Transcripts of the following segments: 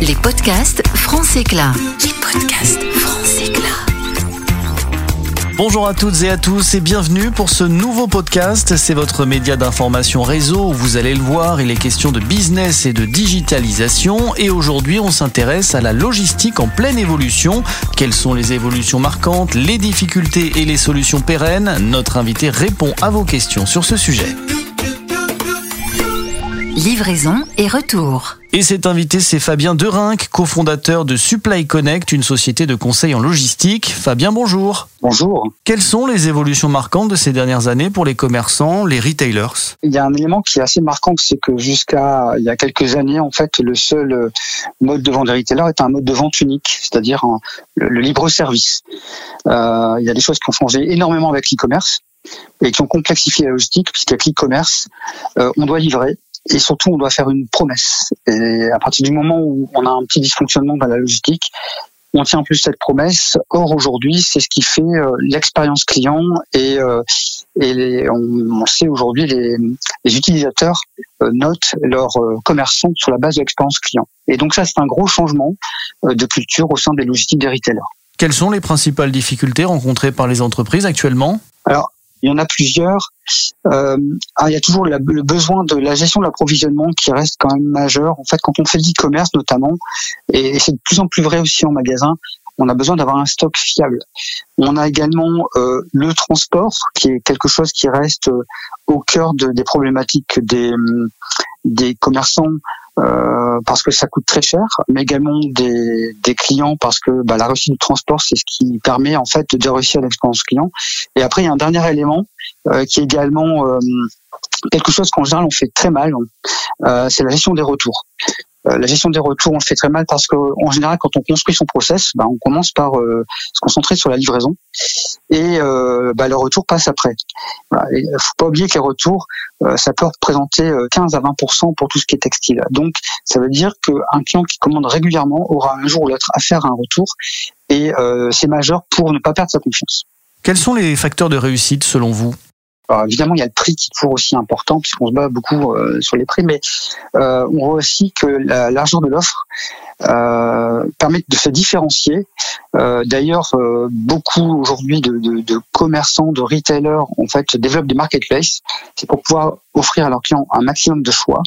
Les podcasts France Éclat. Les podcasts France Éclat. Bonjour à toutes et à tous et bienvenue pour ce nouveau podcast. C'est votre média d'information réseau où vous allez le voir, il est question de business et de digitalisation et aujourd'hui on s'intéresse à la logistique en pleine évolution. Quelles sont les évolutions marquantes, les difficultés et les solutions pérennes? Notre invité répond à vos questions sur ce sujet. Livraison et retour. Et cet invité, c'est Fabien Derinck, cofondateur de Supply Connect, une société de conseil en logistique. Fabien, bonjour. Bonjour. Quelles sont les évolutions marquantes de ces dernières années pour les commerçants, les retailers? Il y a un élément qui est assez marquant, c'est que jusqu'à il y a quelques années, en fait, le seul euh, mode de vente des retailers est un mode de vente unique, c'est-à-dire le, le libre service. Euh, il y a des choses qui ont changé énormément avec l'e-commerce et qui ont complexifié la logistique, puisqu'avec l'e-commerce, euh, on doit livrer et surtout on doit faire une promesse. Et à partir du moment où on a un petit dysfonctionnement dans la logistique, on tient plus cette promesse. Or aujourd'hui, c'est ce qui fait euh, l'expérience client et, euh, et les, on, on, sait aujourd'hui les, les utilisateurs euh, notent leurs commerçants sur la base de l'expérience client. Et donc ça, c'est un gros changement de culture au sein des logistiques des retailers. Quelles sont les principales difficultés rencontrées par les entreprises actuellement? Alors, il y en a plusieurs. Euh, il y a toujours le besoin de la gestion de l'approvisionnement qui reste quand même majeur. En fait, quand on fait l'e-commerce notamment, et c'est de plus en plus vrai aussi en magasin, on a besoin d'avoir un stock fiable. On a également euh, le transport, qui est quelque chose qui reste au cœur de, des problématiques des, des commerçants euh, parce que ça coûte très cher, mais également des, des clients parce que bah, la réussite du transport, c'est ce qui permet en fait de réussir l'expérience client. Et après, il y a un dernier élément euh, qui est également euh, quelque chose qu'en général on fait très mal, euh, c'est la gestion des retours. Euh, la gestion des retours, on le fait très mal parce qu'en général, quand on construit son process, bah, on commence par euh, se concentrer sur la livraison et euh, bah, le retour passe après. Il ne faut pas oublier que les retours, ça peut représenter 15 à 20% pour tout ce qui est textile. Donc, ça veut dire qu'un client qui commande régulièrement aura un jour ou l'autre à faire un retour et c'est majeur pour ne pas perdre sa confiance. Quels sont les facteurs de réussite selon vous? Alors évidemment, il y a le prix qui est aussi important puisqu'on se bat beaucoup euh, sur les prix, mais euh, on voit aussi que la largeur de l'offre euh, permet de se différencier. Euh, d'ailleurs, euh, beaucoup aujourd'hui de, de, de, commerçants, de retailers, en fait, développent des marketplaces. C'est pour pouvoir offrir à leurs clients un maximum de choix.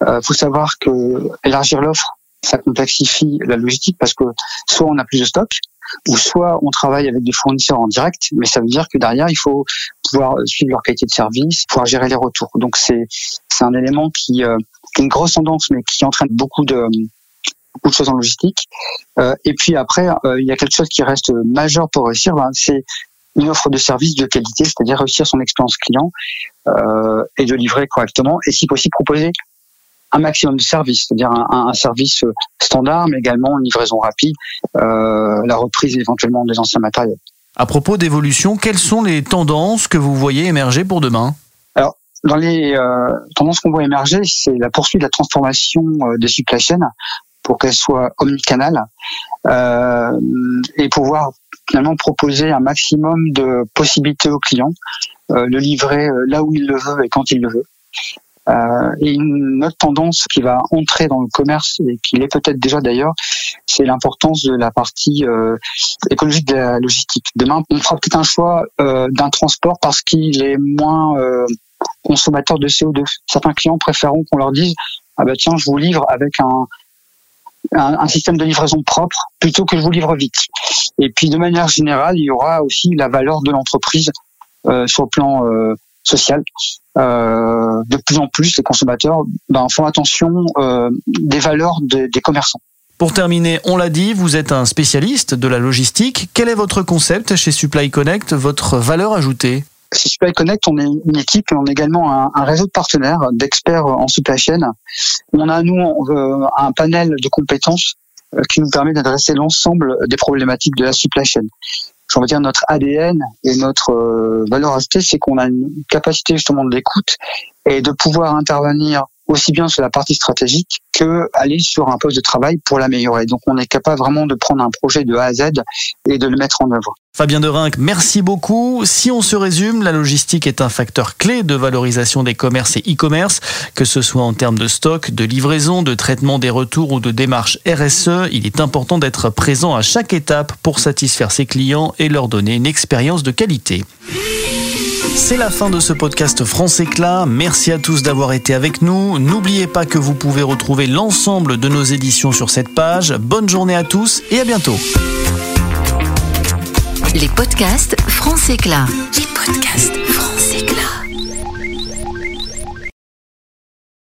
Il faut savoir que élargir l'offre, ça complexifie la logistique parce que soit on a plus de stock, ou soit on travaille avec des fournisseurs en direct, mais ça veut dire que derrière, il faut pouvoir suivre leur qualité de service, pouvoir gérer les retours. Donc c'est un élément qui, euh, est une grosse tendance, mais qui entraîne beaucoup de beaucoup de choses en logistique. Euh, et puis après, euh, il y a quelque chose qui reste majeur pour réussir, ben, c'est une offre de service de qualité, c'est-à-dire réussir son expérience client euh, et de livrer correctement, et si possible proposer un maximum de services, c'est-à-dire un, un, service standard, mais également une livraison rapide, euh, la reprise éventuellement des anciens matériels. À propos d'évolution, quelles sont les tendances que vous voyez émerger pour demain? Alors, dans les euh, tendances qu'on voit émerger, c'est la poursuite de la transformation euh, des supply chains pour qu'elles soient omnicanales euh, et pouvoir finalement proposer un maximum de possibilités aux clients, euh, le livrer euh, là où il le veut et quand il le veut. Euh, et une autre tendance qui va entrer dans le commerce et qui l'est peut-être déjà d'ailleurs, c'est l'importance de la partie euh, écologique de la logistique. Demain, on fera peut-être un choix euh, d'un transport parce qu'il est moins consommateur de CO2. Certains clients préféreront qu'on leur dise ah bah tiens, je vous livre avec un, un, un, système de livraison propre plutôt que je vous livre vite. Et puis de manière générale, il y aura aussi la valeur de l'entreprise euh, sur le plan euh, social. Euh, de plus en plus, les consommateurs ben, font attention euh, des valeurs des, des commerçants. Pour terminer, on l'a dit, vous êtes un spécialiste de la logistique. Quel est votre concept chez Supply Connect, votre valeur ajoutée? Chez Supply Connect, on est une équipe et on est également un, un réseau de partenaires, d'experts en supply chain. On a, nous, un panel de compétences euh, qui nous permet d'adresser l'ensemble des problématiques de la supply chain on va dire notre ADN et notre euh, valeur ajoutée, c'est qu'on a une capacité justement de l'écoute et de pouvoir intervenir aussi bien sur la partie stratégique que aller sur un poste de travail pour l'améliorer. Donc on est capable vraiment de prendre un projet de A à Z et de le mettre en œuvre. Fabien Derinck, merci beaucoup. Si on se résume, la logistique est un facteur clé de valorisation des commerces et e-commerce, que ce soit en termes de stock, de livraison, de traitement des retours ou de démarche RSE. Il est important d'être présent à chaque étape pour satisfaire ses clients et leur donner une expérience de qualité. C'est la fin de ce podcast France Éclat. Merci à tous d'avoir été avec nous. N'oubliez pas que vous pouvez retrouver l'ensemble de nos éditions sur cette page. Bonne journée à tous et à bientôt. Les podcasts France Éclat. Les podcasts France Éclat.